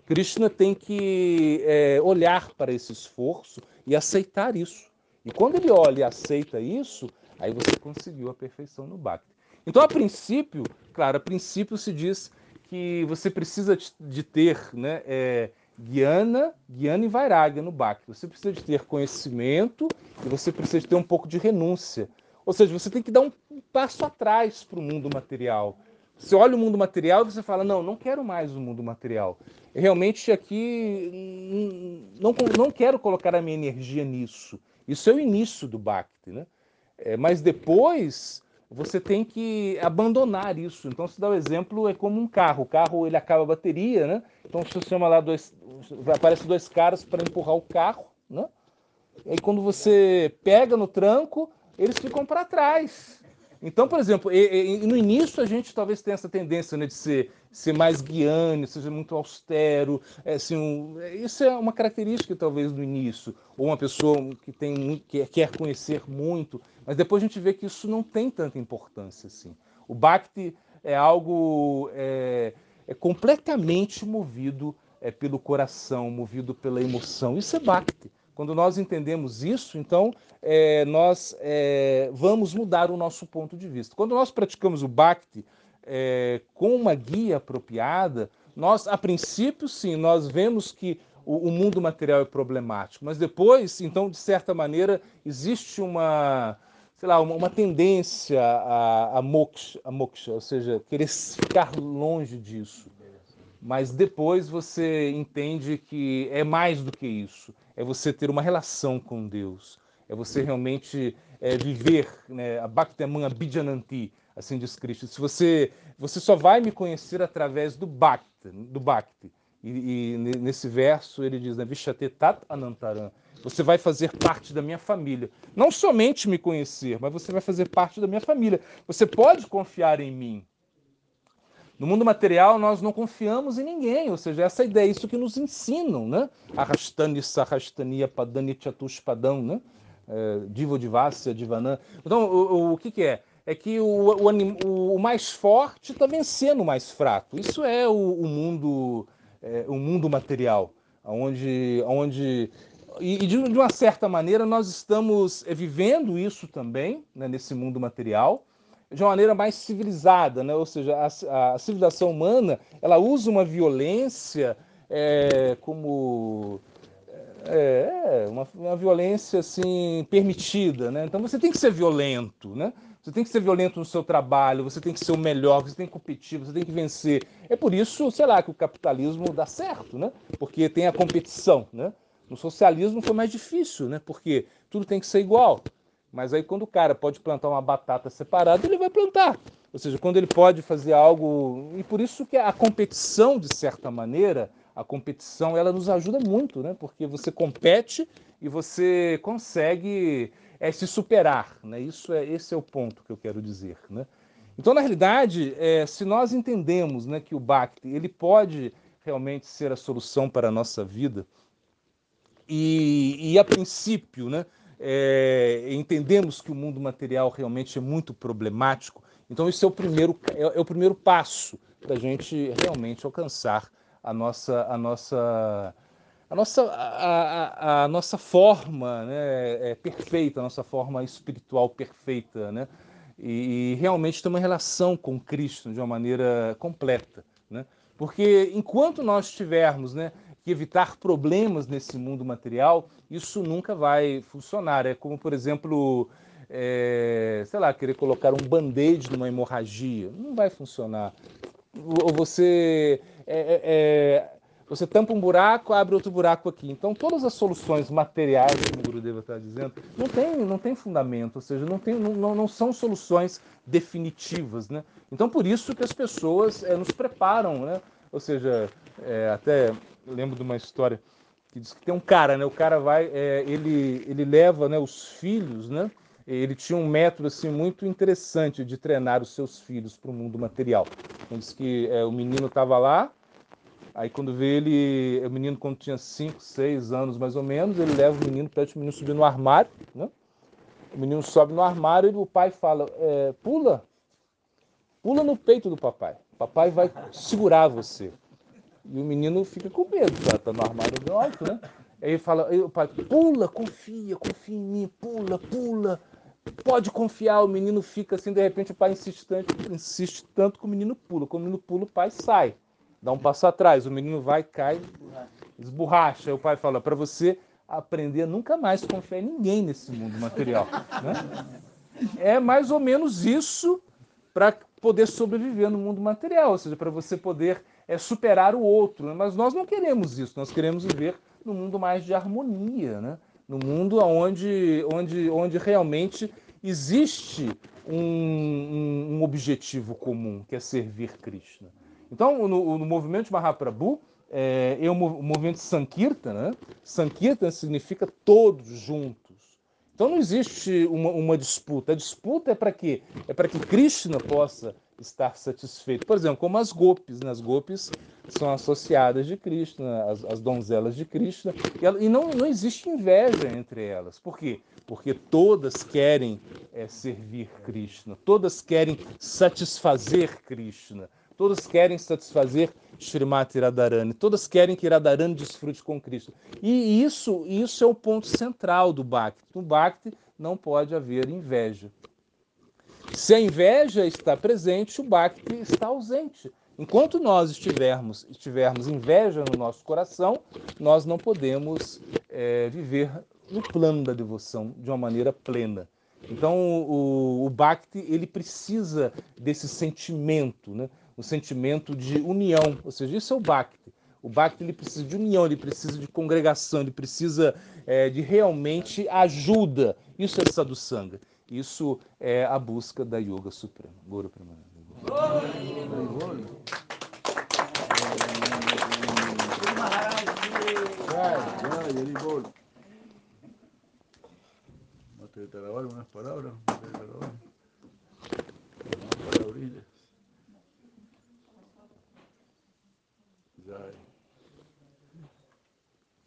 Krishna tem que é, olhar para esse esforço e aceitar isso. E quando ele olha e aceita isso, aí você conseguiu a perfeição no Bhakti. Então, a princípio, claro, a princípio se diz que você precisa de ter né, é, Guiana, Guiana e Vairagya no Bhakti. Você precisa de ter conhecimento e você precisa de ter um pouco de renúncia. Ou seja, você tem que dar um passo atrás para o mundo material. Você olha o mundo material e você fala, não, não quero mais o mundo material. Realmente aqui não, não quero colocar a minha energia nisso. Isso é o início do Bhakti, né? É, mas depois você tem que abandonar isso. Então, se dá o exemplo, é como um carro. O carro ele acaba a bateria, né? Então você chama lá dois, aparece dois caras para empurrar o carro, né? E aí quando você pega no tranco, eles ficam para trás. Então, por exemplo, e, e, no início a gente talvez tenha essa tendência né, de ser, ser mais guiane, seja muito austero. É, assim, um, isso é uma característica talvez no início. Ou uma pessoa que, tem, que quer conhecer muito, mas depois a gente vê que isso não tem tanta importância. Assim. O Bhakti é algo é, é completamente movido é, pelo coração, movido pela emoção. Isso é Bhakti. Quando nós entendemos isso, então é, nós é, vamos mudar o nosso ponto de vista. Quando nós praticamos o Bhakti é, com uma guia apropriada, nós, a princípio, sim, nós vemos que o, o, mundo material é problemático, mas depois, então, de certa maneira, existe uma, sei lá, uma, uma tendência a, a, moksha, a moksha, ou seja, querer ficar longe disso. Mas depois você entende que é mais do que isso é você ter uma relação com Deus, É você realmente é, viver né, a Bhaktiman Abhijananti, assim diz Cristo. Se você, você só vai me conhecer através do Bhakti, do Bhakti. E, e nesse verso ele diz, né, Vishate Tat Anantaram. Você vai fazer parte da minha família. Não somente me conhecer, mas você vai fazer parte da minha família. Você pode confiar em mim. No mundo material, nós não confiamos em ninguém, ou seja, essa ideia, isso que nos ensinam, né? Arrastani, Sarrastania, Padani, Chatushpadam, né? É, Divo Divasya, Divanã. Então, o, o, o que, que é? É que o, o, o mais forte está vencendo o mais fraco. Isso é o, o mundo é, o mundo material, onde, onde e, de, de, uma certa maneira nós estamos é, vivendo isso também né, nesse mundo material de uma maneira mais civilizada, né? ou seja, a, a civilização humana ela usa uma violência é, como é, é, uma, uma, violência assim permitida, né? Então você tem que ser violento, né? Você tem que ser violento no seu trabalho, você tem que ser o melhor, você tem que competir, você tem que vencer. É por isso, sei lá, que o capitalismo dá certo, né? Porque tem a competição, né? No socialismo foi mais difícil, né? Porque tudo tem que ser igual. Mas aí quando o cara pode plantar uma batata separada, ele vai plantar. Ou seja, quando ele pode fazer algo, e por isso que a competição de certa maneira, a competição ela nos ajuda muito, né? Porque você compete e você consegue é, se superar, né? Isso é esse é o ponto que eu quero dizer, né? Então, na realidade, é, se nós entendemos né, que o Bhakti ele pode realmente ser a solução para a nossa vida, e, e a princípio, né, é, entendemos que o mundo material realmente é muito problemático, então isso é o primeiro, é, é o primeiro passo para a gente realmente alcançar a nossa, a nossa, a nossa, a, a, a nossa forma né, é perfeita, a nossa forma espiritual perfeita, né? E, e, realmente ter uma relação com Cristo de uma maneira completa, né? Porque enquanto nós tivermos, né, que evitar problemas nesse mundo material, isso nunca vai funcionar. É como, por exemplo, é, sei lá, querer colocar um band-aid numa hemorragia. Não vai funcionar. Ou você. É, é, é, você tampa um buraco, abre outro buraco aqui. Então, todas as soluções materiais, como o Gurudeva está dizendo, não tem, não tem fundamento, ou seja, não, tem, não, não são soluções definitivas. Né? Então, por isso que as pessoas é, nos preparam. Né? Ou seja, é, até lembro de uma história que diz que tem um cara, né? O cara vai, é, ele, ele leva né, os filhos, né? Ele tinha um método assim muito interessante de treinar os seus filhos para o mundo material. Então, diz que é, o menino estava lá, aí quando vê ele, o menino quando tinha 5, 6 anos mais ou menos, ele leva o menino, pede o menino subir no armário, né? O menino sobe no armário e o pai fala, é, pula, pula no peito do papai. Papai vai segurar você. E o menino fica com medo, já tá no armário do alto, né? Aí fala, aí o pai, pula, confia, confia em mim, pula, pula. Pode confiar, o menino fica assim, de repente o pai insiste tanto, insiste tanto que o menino pula. Quando o menino pula, o pai sai, dá um passo atrás, o menino vai, cai, esborracha. Aí o pai fala, para você aprender a nunca mais confiar em ninguém nesse mundo material. Né? É mais ou menos isso para poder sobreviver no mundo material, ou seja, para você poder é, superar o outro. Né? Mas nós não queremos isso, nós queremos viver num mundo mais de harmonia, né? no mundo onde, onde, onde realmente existe um, um, um objetivo comum, que é servir Krishna. Então, no, no movimento de Mahaprabhu, é, é o movimento Sankirtan, né? Sankirtan significa todos juntos. Então não existe uma, uma disputa. A disputa é para quê? É para que Krishna possa estar satisfeito. Por exemplo, como as golpes, né? as golpes são associadas de Krishna, as, as donzelas de Krishna, e, ela, e, não, não existe inveja entre elas. Por quê? Porque todas querem é, servir Krishna, todas querem satisfazer Krishna, todas querem satisfazer Srimati Radharani, todas querem que Radharani desfrute com Cristo. E isso, isso é o ponto central do Bhakti. No Bhakti não pode haver inveja. Se a inveja está presente, o Bhakti está ausente. Enquanto nós estivermos, estivermos inveja no nosso coração, nós não podemos é, viver no plano da devoção de uma maneira plena. Então, o, o Bhakti ele precisa desse sentimento, né? o sentimento de união, ou seja, isso é o Bhakti. O Bhakti ele precisa de união, ele precisa de congregação, ele precisa é, de realmente ajuda. Isso é sadhusanga. Isso é a busca da Yoga Suprema. Guru Premananda. Te grabar.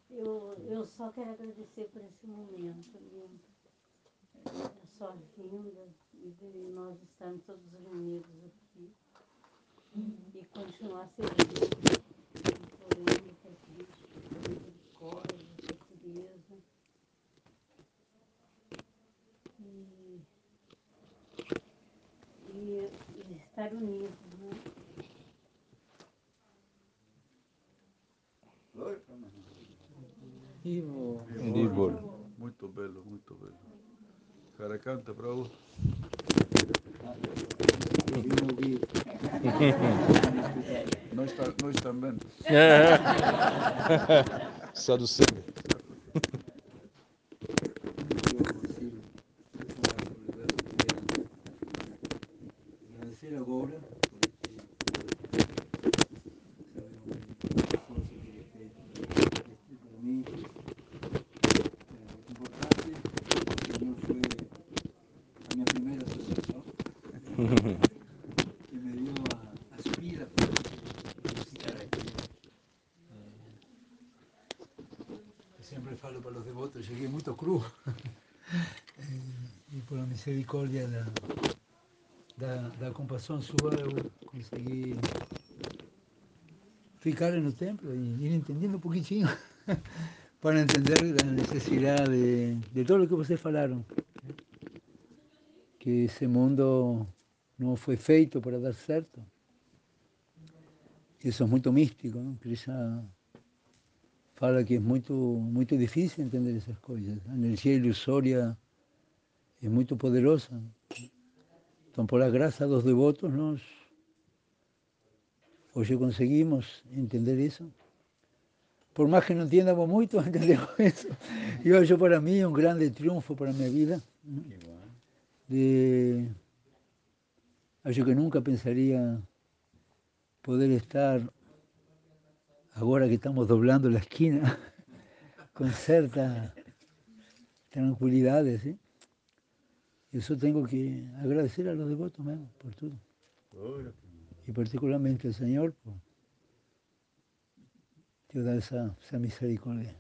Eu, eu só quero agradecer por esse momento lindo sorrindo e nós estamos todos reunidos aqui e continuar servindo polêmica, crítica, misericórdia, surpresa. E, e, e estar unidos, né? Oi, E canta para o. nós, nós também. É. sangue. Ficar no templo e ir entendendo um pouquinho para entender a necessidade de, de tudo o que vocês falaram. Que esse mundo não foi feito para dar certo. Isso é muito místico, não? Krishna fala que é muito, muito difícil entender essas coisas. A energia ilusória é muito poderosa. Então, por a graça dos devotos, nós hoje conseguimos entender isso. Por mais que não entendamos muito, entendemos isso. E hoje, para mim, é um grande triunfo para a minha vida. De... Acho que nunca pensaria poder estar, agora que estamos doblando a esquina, com certa tranquilidade, ¿sí? Isso tenho que agradecer a los devotos mesmo por tudo. E particularmente ao Senhor por te dar essa, essa misericórdia.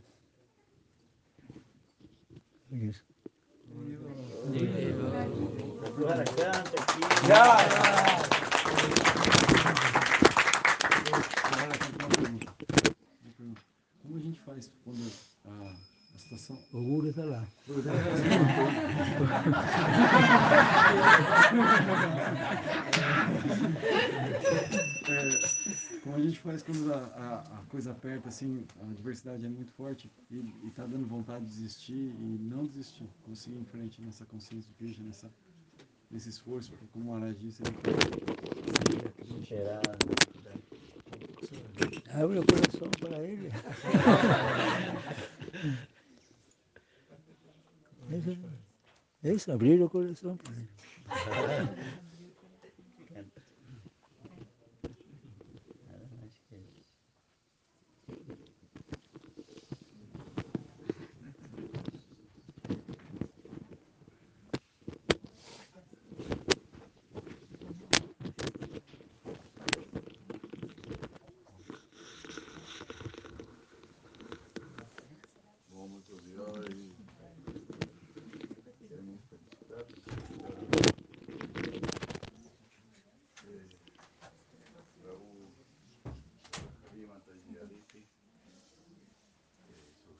Isso. Como a gente faz quando a, a situação. O Guru está lá. É, como a gente faz quando a, a, a coisa aperta, assim, a adversidade é muito forte e, e tá dando vontade de desistir e não desistir, conseguir em frente nessa consciência de Krishna, nessa, nesse esforço, porque como o Maharaj disse, ele Abre o coração para ele. Isso, isso, abrir o coração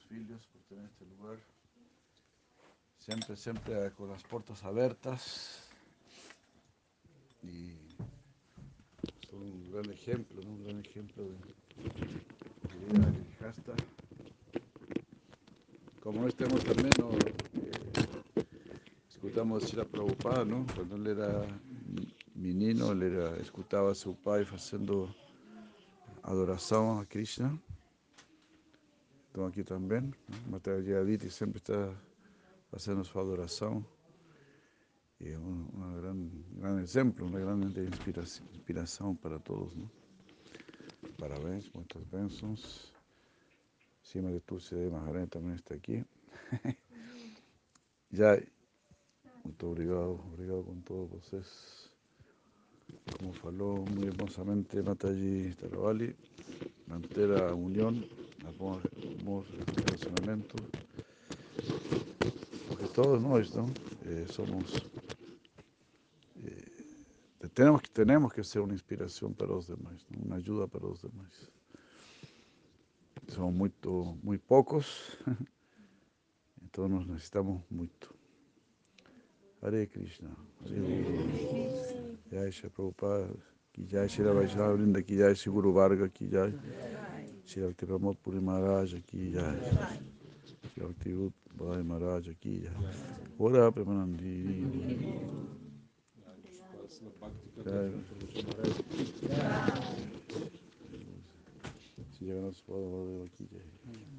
filhos por tener este lugar. Siempre, siempre con las puertas abiertas. Y son un gran ejemplo, ¿no? un gran ejemplo de, vida grihasta. Como no estemos también, no, eh, escutamos Shira Prabhupada, ¿no? Cuando él era menino, ele era, escutava seu pai fazendo adoração a Krishna. Estão aqui também. Mataji Aditi sempre está fazendo sua adoração. E é um, um gran, gran exemplo, uma grande inspiração, inspiração para todos. Né? Parabéns, muitas bênçãos. Cima de Tulsi de Maharani também está aqui. Já, muito obrigado, obrigado com todos vocês. Como falou muy hermosamente Mataji Taravali, manter a unión, amor, amor relacionamiento, porque todos nós ¿no? Eh, somos, eh, tenemos, que, tenemos que ser una inspiración para los demás, ¿no? una ayuda para los demás. Somos muy, muy pocos, entonces nos necesitamos mucho. Hare Krishna. Hare Jai Shri Prabhupada, ki Jai Shri Vaishnava Vrinda, ki Jai Shri Guru Varga, ki Jai Shri Bhakti Pramod Puri Maharaj, ki Jai Shri Bhakti Rut Bhai Maharaj, ki Jai Ora Premanandi. Jai Shri Jagannath Swami, ki Jai